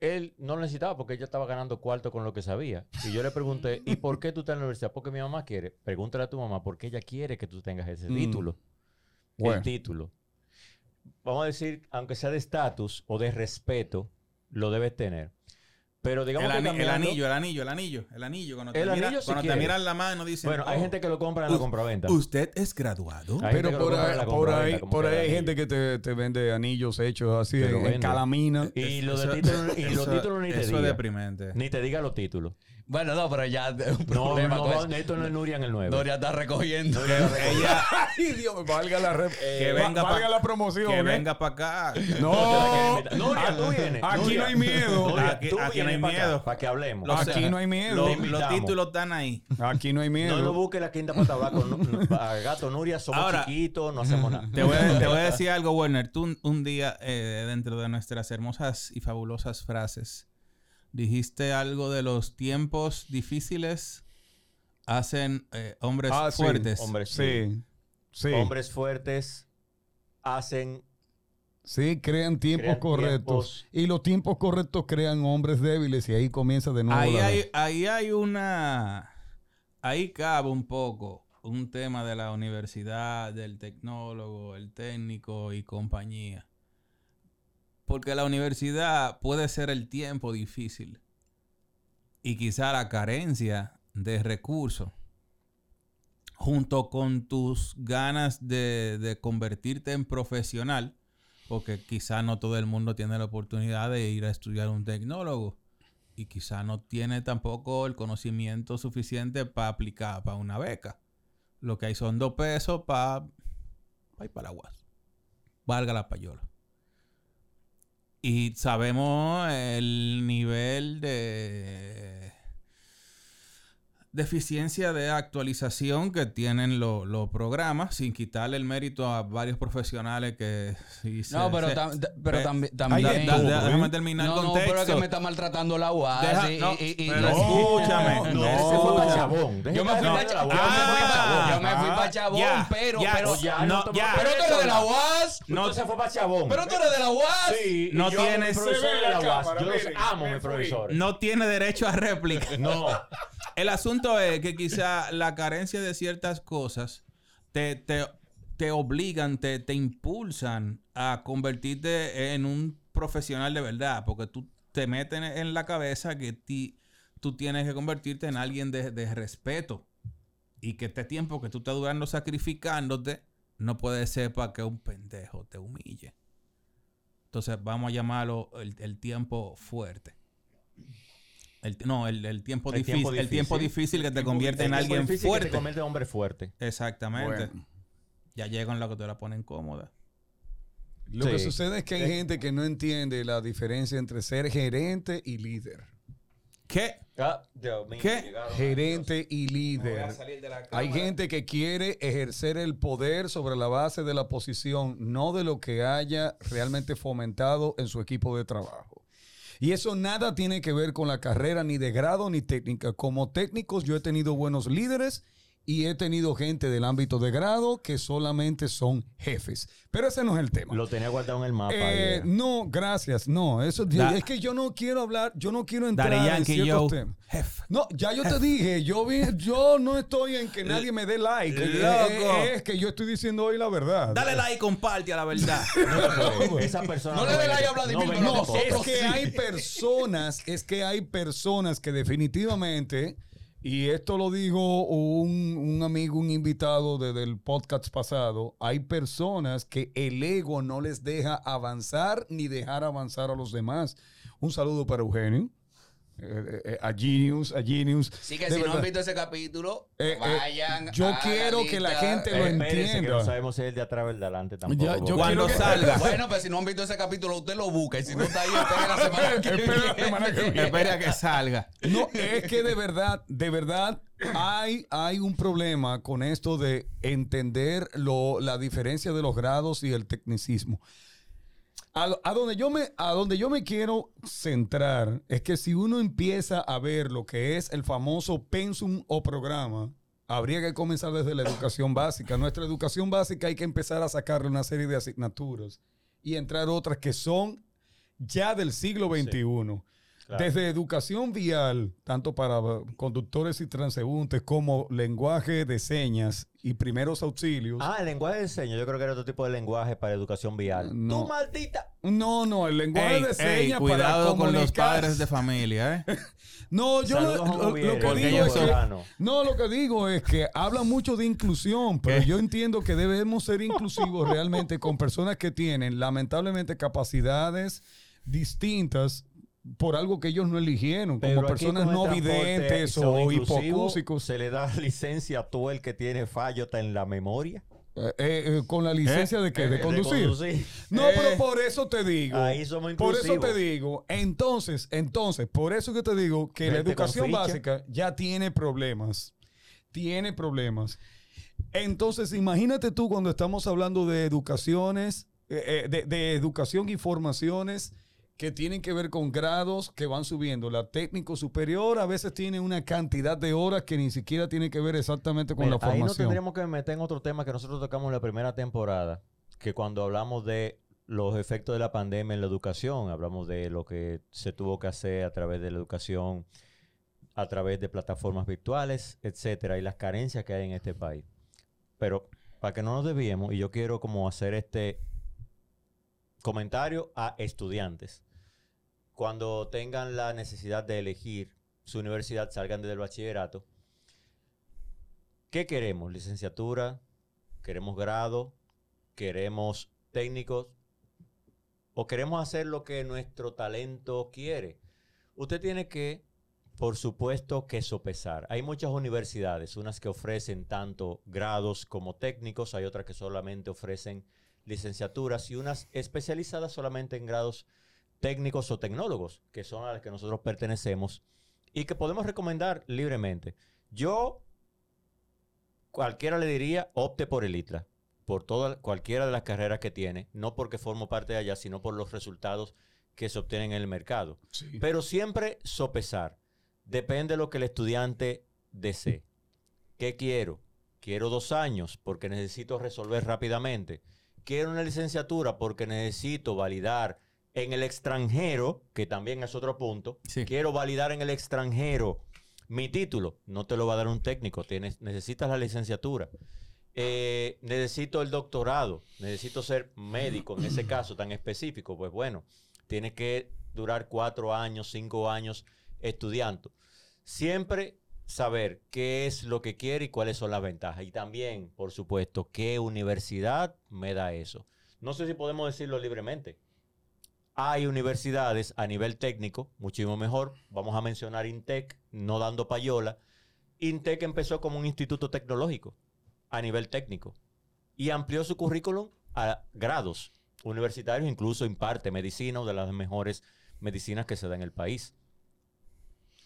él no lo necesitaba porque ella estaba ganando cuarto con lo que sabía. Y yo le pregunté, <laughs> ¿y por qué tú estás en la universidad? Porque mi mamá quiere. Pregúntale a tu mamá por qué ella quiere que tú tengas ese Mm. título. Bueno. El título. Vamos a decir, aunque sea de estatus o de respeto, lo debes tener. Pero digamos El, que el anillo, el anillo, el anillo, el anillo. Cuando te, El mira- anillo si cuando te miran la mano dicen... Bueno, hay "Oh, gente que lo compra en la compraventa. ¿Usted es graduado? Hay Pero por ahí, por ahí, por ahí hay gente que te, te vende anillos hechos así en, calamina. Y los Eso- de título, y los eso- títulos ni te Eso es diga. deprimente. Ni te diga los títulos. Bueno, no, pero ya un No, problema no, esto no es Nuria en el 9. Doria está recogiendo. Que ella... <laughs> Ay, Dios valga la, re- Que va- venga valga pa- la promoción. Que ¿eh? venga para acá. No, Nuria, tú vienes. aquí Nuria. no hay miedo. Nuria, aquí no hay miedo. Para que hablemos. Los- Aquí no hay miedo. Los, títulos están ahí. Aquí no hay miedo. No nos busques la quinta pata abajo. no- no- a gato Nuria, somos Ahora- chiquitos, no hacemos nada. Te voy, a, te voy a <laughs> decir algo, Werner. Tú un, un día, eh, dentro de nuestras hermosas y fabulosas frases, dijiste algo de los tiempos difíciles hacen eh, hombres Ah, sí, fuertes. Hombres, Sí, sí. hombres fuertes hacen Sí, crean tiempos Crean correctos. tiempos. Y los tiempos correctos crean hombres débiles y ahí comienza de nuevo. Ahí la- hay, ahí hay una... Ahí cabe un poco un tema de la universidad, del tecnólogo, el técnico y compañía. Porque la universidad puede ser el tiempo difícil y quizá la carencia de recursos junto con tus ganas de, de convertirte en profesional, porque quizá no todo el mundo tiene la oportunidad de ir a estudiar un tecnólogo y quizá no tiene tampoco el conocimiento suficiente para aplicar para una beca. Lo que hay son dos pesos para pa ir para la UAS. Valga la payola. Y sabemos el nivel de deficiencia de actualización que tienen lo- los programas, sin quitarle el mérito a varios profesionales que sí se- No, pero, se- tam- pero también. Da- da- ¿eh? déjame terminar no, el no, pero es que me está maltratando la UAS. Deja- y, no, y- y- pero y- escúchame. <laughs> No, Chabón. Yo me fui para la Chabón. Yo me fui para Chabón, ya, pero, ya, pero, ya, no, no, ya. pero tú eres de la UAS. No, se fue para Chabón. Pero tú eres de la UAS. Sí, No yo amo tienes- mi profesor Yo los amo, mis fui. profesores. no tiene derecho a réplica. No. <laughs> El asunto es que quizá la carencia de ciertas cosas te, te, te obligan, te, te impulsan a convertirte en un profesional de verdad, porque tú te metes en- en la cabeza que ti- tú tienes que convertirte en alguien de, de respeto y que este tiempo que tú estás durando sacrificándote no puede ser para que un pendejo te humille. Entonces vamos a llamarlo el, el tiempo fuerte. El, no, el, el tiempo El difícil, tiempo el tiempo difícil. que te convierte El en tiempo alguien difícil que fuerte. te convierte en hombre fuerte. Exactamente. Bueno. Ya llegan lo que te la ponen cómoda. Lo que sucede es que hay gente que no entiende la diferencia entre ser gerente y líder. ¿Qué? Ah, Dios ¿Qué? llegaron. Gerente y líder. Hay gente que quiere ejercer el poder sobre la base de la posición, no de lo que haya realmente fomentado en su equipo de trabajo. Y eso nada tiene que ver con la carrera ni de grado ni técnica. Como técnicos yo he tenido buenos líderes y he tenido gente del ámbito de grado que solamente son jefes. Pero ese no es el tema. Lo tenía guardado en el mapa. Eh, no, gracias. No, eso Da- es que yo no quiero hablar, yo no quiero entrar en Yankee, ciertos yo. temas. Jefe. No, ya yo te dije, yo vi, yo no estoy en que nadie me dé like. Eh, Loco. eh, Es que yo estoy diciendo hoy la verdad. Dale like y comparte a la verdad. <laughs> No, esa persona No le dé like a Vladimir, pero nosotros. Es que hay personas, es que hay personas que definitivamente y esto lo dijo un, un amigo, un invitado de- del podcast pasado, hay personas que el ego no les deja avanzar ni dejar avanzar a los demás. Un saludo para Eugenio, eh, eh, a Genius, a Genius. Así que De si no han visto ese capítulo, Eh, eh, vayan. yo a quiero que la gente lo que entienda. no sabemos si es el de atrás o el de adelante tampoco. Ya, yo Cuando que- salga. <laughs> Bueno, pues si no han visto ese capítulo, usted lo busca. Y si no está ahí, espere la semana que Espera la viene. semana que viene. Espera que salga. No, es que de verdad, de verdad, hay, hay un problema con esto de entender lo, la diferencia de los grados y el tecnicismo. A, a donde yo me, a donde yo me quiero centrar es que si uno empieza a ver lo que es el famoso pensum o programa, habría que comenzar desde la educación básica. Nuestra educación básica hay que empezar a sacarle una serie de asignaturas y entrar otras que son ya del siglo XXI. Claro. Desde educación vial, tanto para uh, conductores y transeúntes, como lenguaje de señas y primeros auxilios. Ah, el lenguaje de señas. Yo creo que era otro tipo de lenguaje para educación vial. No. ¡Tú maldita! No, no, el lenguaje Ey, de ey, señas para cuidado con los comunicar. padres de familia, ¿eh? <laughs> No, yo lo, que digo es que, no, lo que digo es que habla mucho de inclusión, pero ¿Qué? yo entiendo que debemos ser inclusivos <laughs> realmente con personas que tienen lamentablemente capacidades distintas por algo que ellos no eligieron, Pero como personas no videntes o hipocúsicos. Se le da <laughs> licencia a todo el que tiene fallo en la memoria. Eh, eh, eh, con la licencia de qué? De conducir. conducir. No, pero por eso te digo. Ahí somos Por eso te digo. Entonces, entonces, por eso que te digo que la Gente educación básica ya tiene problemas. Tiene problemas. Entonces, imagínate tú cuando estamos hablando de educaciones, de, de educación y formaciones que tienen que ver con grados que van subiendo. La técnico superior a veces tiene una cantidad de horas que ni siquiera tiene que ver exactamente con Mira, la ahí formación. nos tendríamos que meter en otro tema que nosotros tocamos en la primera temporada, que cuando hablamos de los efectos de la pandemia en la educación, hablamos de lo que se tuvo que hacer a través de la educación, a través de plataformas virtuales, etcétera, y las carencias que hay en este país. Pero para que no nos desviemos, y yo quiero como hacer este comentario a estudiantes. Cuando tengan la necesidad de elegir su universidad, salgan desde el bachillerato, ¿Qué queremos? ¿Licenciatura? ¿Queremos grado? ¿Queremos técnicos? ¿O queremos hacer lo que nuestro talento quiere? Usted tiene que, por supuesto, que sopesar. Hay muchas universidades, unas que ofrecen tanto grados como técnicos, hay otras que solamente ofrecen licenciaturas y unas especializadas solamente en grados técnicos o tecnólogos, que son a las que nosotros pertenecemos y que podemos recomendar libremente. Yo cualquiera le diría, opte por el ITLA, por toda, cualquiera de las carreras que tiene, no porque formo parte de allá, sino por los resultados que se obtienen en el mercado. Sí. Pero siempre sopesar. Depende de lo que el estudiante desee. ¿Qué quiero? Quiero dos años porque necesito resolver rápidamente. Quiero una licenciatura porque necesito validar en el extranjero, que también es otro punto. Sí. Quiero validar en el extranjero mi título. No te lo va a dar un técnico. Tienes, necesitas la licenciatura. Eh, necesito el doctorado. Necesito ser médico en ese caso tan específico. Pues bueno, tienes que durar cuatro años, cinco años estudiando. Siempre saber qué es lo que quiere y cuáles son las ventajas. Y también, por supuesto, qué universidad me da eso. No sé si podemos decirlo libremente. Hay universidades a nivel técnico, muchísimo mejor. Vamos a mencionar INTEC, no dando payola. INTEC empezó como un instituto tecnológico a nivel técnico y amplió su currículum a grados universitarios, incluso imparte medicina, una de las mejores medicinas que se da en el país.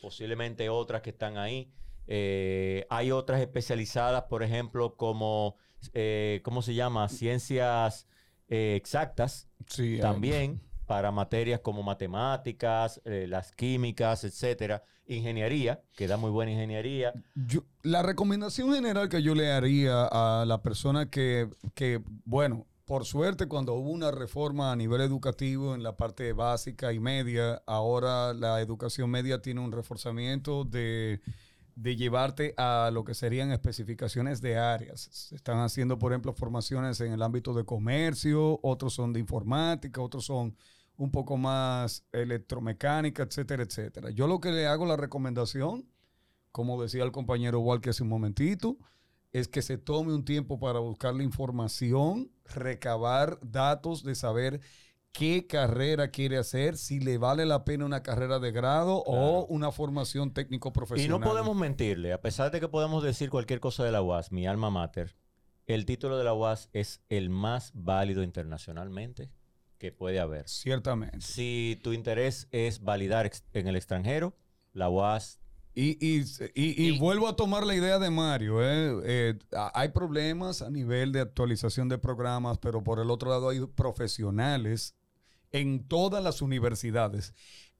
Posiblemente otras que están ahí. Eh, hay otras especializadas, por ejemplo, como, eh, ¿cómo se llama? Ciencias eh, exactas, Sí, también para materias como matemáticas, eh, las químicas, etcétera, ingeniería, que da muy buena ingeniería. Yo- la recomendación general que yo le haría a la persona que, que, bueno, por suerte cuando hubo una reforma a nivel educativo en la parte básica y media, ahora la educación media tiene un reforzamiento de, de llevarte a lo que serían especificaciones de áreas. Están haciendo, por ejemplo, formaciones en el ámbito de comercio, otros son de informática, otros son un poco más electromecánica, etcétera, etcétera. Yo lo que le hago la recomendación como decía el compañero Walker hace un momentito, es que se tome un tiempo para buscar la información, recabar datos de saber qué carrera quiere hacer, si le vale la pena una carrera de grado o una formación técnico profesional. Y no podemos mentirle, a pesar de que podemos decir cualquier cosa de la UAS, mi alma mater, el título de la UAS es el más válido internacionalmente que puede haber. Ciertamente. Si tu interés es validar en el extranjero, la UAS Y, y- y- y vuelvo a tomar la idea de Mario. ¿eh? Eh, hay problemas a nivel de actualización de programas, pero por el otro lado hay profesionales en todas las universidades.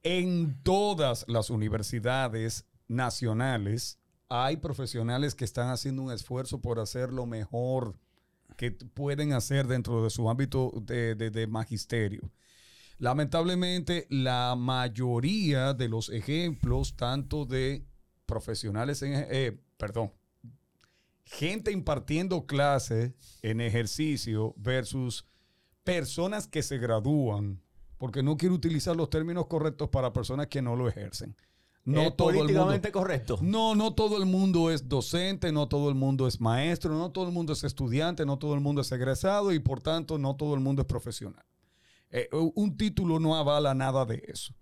En todas las universidades nacionales hay profesionales que están haciendo un esfuerzo por hacer lo mejor que pueden hacer dentro de su ámbito de, de- de magisterio. Lamentablemente, la mayoría de los ejemplos, tanto de profesionales en, eh, perdón, gente impartiendo clases en ejercicio versus personas que se gradúan, porque no quiero utilizar los términos correctos para personas que no lo ejercen. No es todo el mundo. correcto. No, no todo el mundo es docente, no todo el mundo es maestro, no todo el mundo es estudiante, no todo el mundo es egresado y por tanto no todo el mundo es profesional. Eh, un título no avala nada de eso.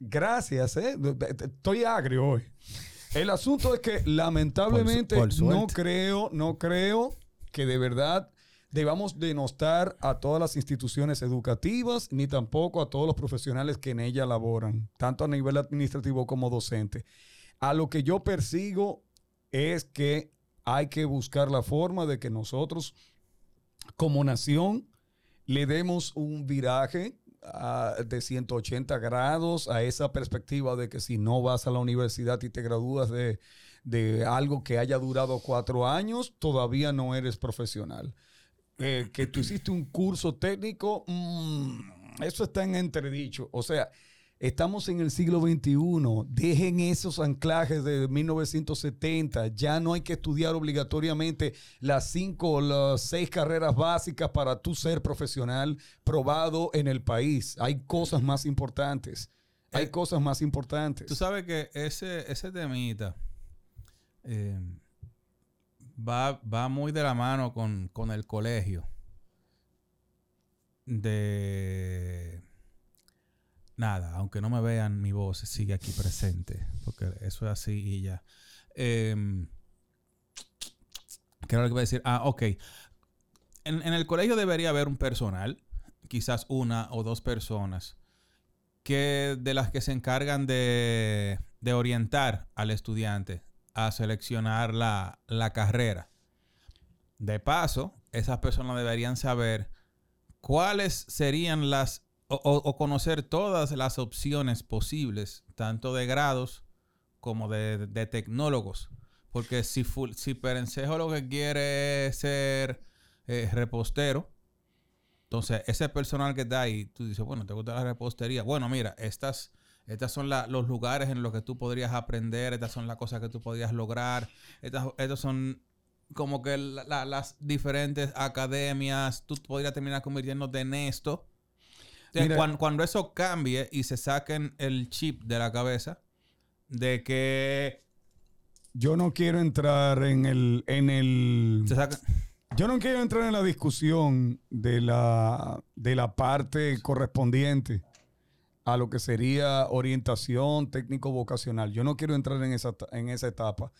Gracias, ¿eh? Estoy agrio hoy. El asunto es que lamentablemente Por su- por no creo, no creo que de verdad debamos denostar a todas las instituciones educativas ni tampoco a todos los profesionales que en ella laboran, tanto a nivel administrativo como docente. A lo que yo persigo es que hay que buscar la forma de que nosotros como nación le demos un viraje ah, de 180 grados a esa perspectiva de que si no vas a la universidad y te gradúas de, de algo que haya durado cuatro años, todavía no eres profesional. Eh, que tú hiciste un curso técnico, mm, eso está en entredicho. O sea, estamos en el siglo XXI. Dejen esos anclajes de 1970. Ya no hay que estudiar obligatoriamente las cinco o las seis carreras básicas para tú ser profesional probado en el país. Hay cosas más importantes. Hay Eh, cosas más importantes. Tú sabes que ese, ese temita eh, va, va muy de la mano con, con el colegio. De... Nada, aunque no me vean, mi voz sigue aquí presente. Porque eso es así y ya. Em, ¿Qué lo que iba a decir? Ah, ok. En, en el colegio debería haber un personal, quizás una o dos personas, que de las que se encargan de, de orientar al estudiante a seleccionar la, la carrera. De paso, esas personas deberían saber cuáles serían las, o, o- conocer todas las opciones posibles, tanto de grados como de, de tecnólogos. Porque si, si Perencejo lo que quiere es ser eh, repostero, entonces, ese personal que está ahí, tú dices, bueno, ¿te gusta la repostería? Bueno, mira, estas, estas son la- los lugares en los que tú podrías aprender, estas son las cosas que tú podrías lograr, estas, estos son como que la- la- las diferentes academias, tú podrías terminar convirtiéndote en esto. O sea, Mira- cuan- cuando, eso cambie y se saquen el chip de la cabeza de que Yo no quiero entrar en el, en el, se. Yo no quiero entrar en la discusión de la, de la parte correspondiente a lo que sería orientación técnico-vocacional. Yo no quiero entrar en esa, en esa etapa.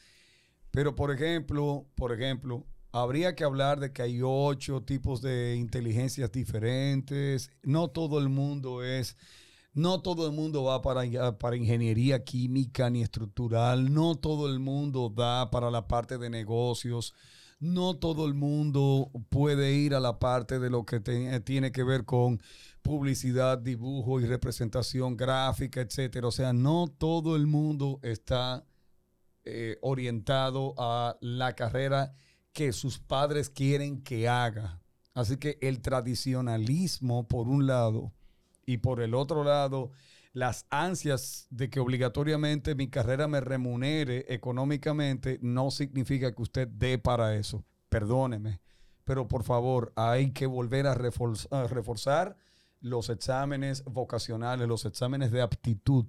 Pero, por ejemplo, por ejemplo, habría que hablar de que hay ocho tipos de inteligencias diferentes. No todo el mundo es... No todo el mundo va para, para ingeniería química ni estructural. No todo el mundo da para la parte de negocios no todo el mundo puede ir a la parte de lo que te- tiene que ver con publicidad, dibujo y representación gráfica, etcétera. O sea, no todo el mundo está eh, orientado a la carrera que sus padres quieren que haga. Así que el tradicionalismo, por un lado, y por el otro lado, las ansias de que obligatoriamente mi carrera me remunere económicamente no significa que usted dé para eso. Perdóneme. Pero por favor, hay que volver a reforz- a reforzar los exámenes vocacionales, los exámenes de aptitud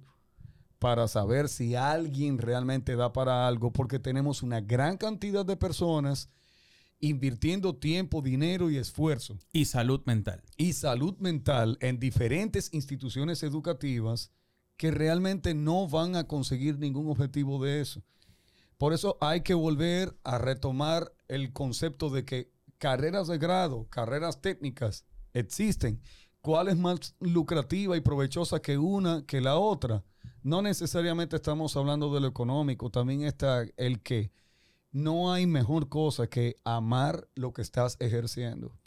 para saber si alguien realmente da para algo, porque tenemos una gran cantidad de personas invirtiendo tiempo, dinero y esfuerzo Y salud mental. y salud mental en diferentes instituciones educativas que realmente no van a conseguir ningún objetivo de eso. Por eso hay que volver a retomar el concepto de que carreras de grado, carreras técnicas existen. ¿Cuál es más lucrativa y provechosa que una que la otra? No necesariamente estamos hablando de lo económico, también está el que no hay mejor cosa que amar lo que estás ejerciendo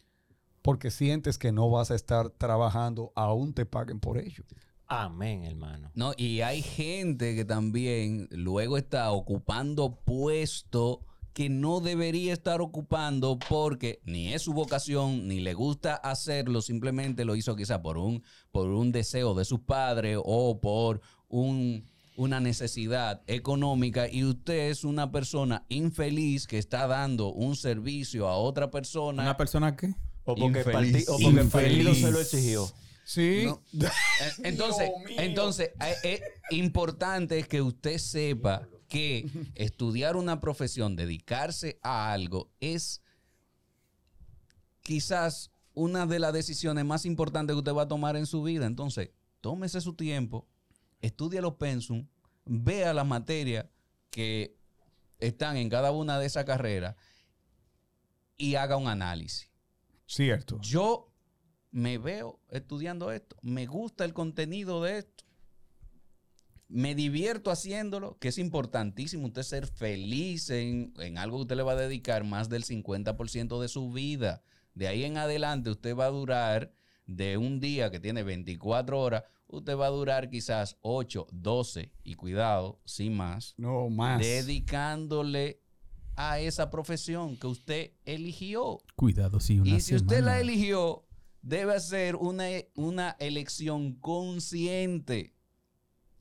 porque sientes que no vas a estar trabajando aún te paguen por ello. Amén, hermano. No, y hay gente que también luego está ocupando puesto que no debería estar ocupando porque ni es su vocación, ni le gusta hacerlo, simplemente lo hizo quizá por un, por un deseo de sus padres o por un, una necesidad económica y usted es una persona infeliz que está dando un servicio a otra persona. ¿Una persona qué? O porque, el Infeliz. parti- o porque el partido Infeliz. se lo exigió. Sí. <laughs> Eh, Entonces, entonces es importante que usted sepa que estudiar una profesión, dedicarse a algo, es quizás una de las decisiones más importantes que usted va a tomar en su vida. Entonces, tómese su tiempo, estudie los pensum, vea las materias que están en cada una de esas carreras y haga un análisis. Cierto. Yo me veo estudiando esto, me gusta el contenido de esto, me divierto haciéndolo, que es importantísimo usted ser feliz en, en algo que usted le va a dedicar más del 50% de su vida. De ahí en adelante usted va a durar de un día que tiene 24 horas, usted va a durar quizás 8, 12 y cuidado, sin más, No más. dedicándole a esa profesión que usted eligió. Cuidado, sí, una Y si usted la eligió, debe hacer una, una elección consciente,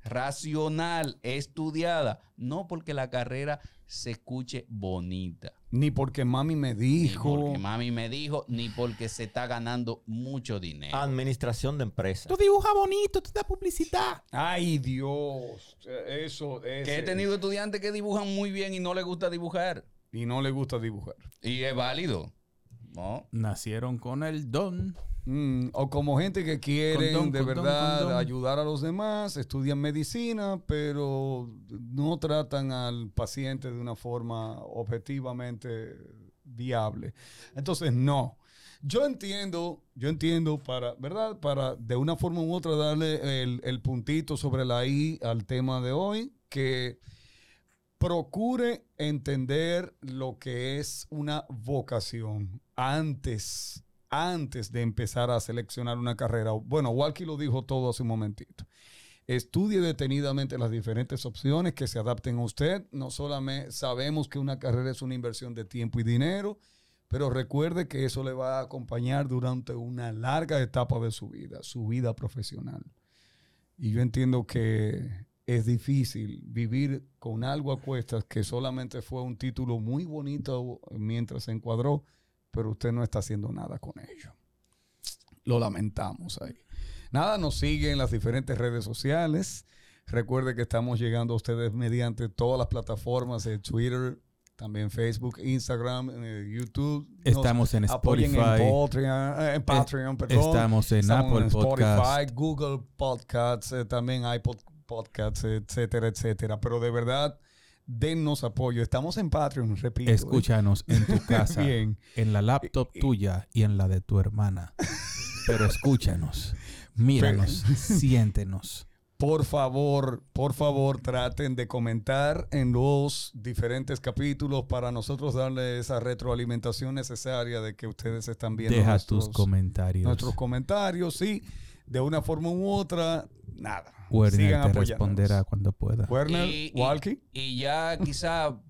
racional, estudiada. No porque la carrera se escuche bonita. Ni porque mami me Ni dijo. porque mami me dijo, ni porque se está ganando mucho dinero. Administración de empresas. Tú dibujas bonito, tú das publicidad. Ay, Dios. Eso es. que he tenido estudiantes que dibujan muy bien y no les gusta dibujar. Y no le gusta dibujar. Y es válido. ¿No? Nacieron con el don. Mm, o como gente que quieren de verdad ayudar a los demás, estudian medicina, pero no tratan al paciente de una forma objetivamente viable. Entonces, no. Yo entiendo, yo entiendo para, ¿verdad? Para de una forma u otra darle el, el puntito sobre la I al tema de hoy, que procure entender lo que es una vocación antes, antes de empezar a seleccionar una carrera. Bueno, Walkie lo dijo todo hace un momentito. Estudie detenidamente las diferentes opciones que se adapten a usted. No solamente sabemos que una carrera es una inversión de tiempo y dinero, pero recuerde que eso le va a acompañar durante una larga etapa de su vida, su vida profesional. Y yo entiendo que es difícil vivir con algo a cuestas que solamente fue un título muy bonito mientras se encuadró, pero usted no está haciendo nada con ello. Lo lamentamos ahí. Nada, nos sigue en las diferentes redes sociales. Recuerde que estamos llegando a ustedes mediante todas las plataformas de Twitter, también Facebook, Instagram, eh, YouTube. Estamos en Spotify. En Patreon, eh, en Patreon, perdón. Estamos en Apple Spotify, Google Podcasts, eh, también iPod Podcasts, etcétera, etcétera. Pero de verdad, dennos apoyo. Estamos en Patreon, repito. ¿eh? Escúchanos en tu <laughs> casa, Bien. en la laptop tuya y en la de tu hermana. Pero escúchanos, <laughs> míranos, <laughs> siéntenos. Por favor, por favor, traten de comentar en los diferentes capítulos para nosotros darle esa retroalimentación necesaria de que ustedes están viendo Deja nuestros, tus comentarios. nuestros comentarios. Sí, de una forma u otra, nada. Werner Sigan te responderá cuando pueda. Werner, Y- y- Walkie. Y ya quizá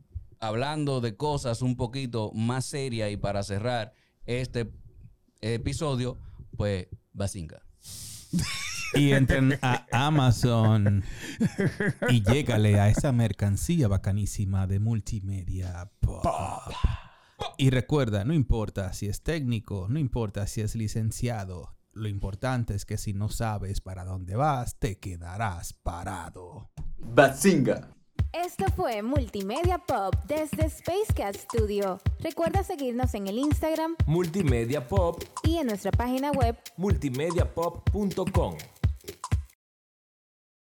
hablando de cosas un poquito más serias y para cerrar este episodio, pues Basinga. Y entren a Amazon y llégale a esa mercancía bacanísima de multimedia. Pop. Y recuerda, no importa si es técnico, no importa si es licenciado, lo importante es que si no sabes para dónde vas, te quedarás parado. Bazinga. Esto fue Multimedia Pop desde Space Cat Studio. Recuerda seguirnos en el Instagram Multimedia Pop, y en nuestra página web multimediapop.com.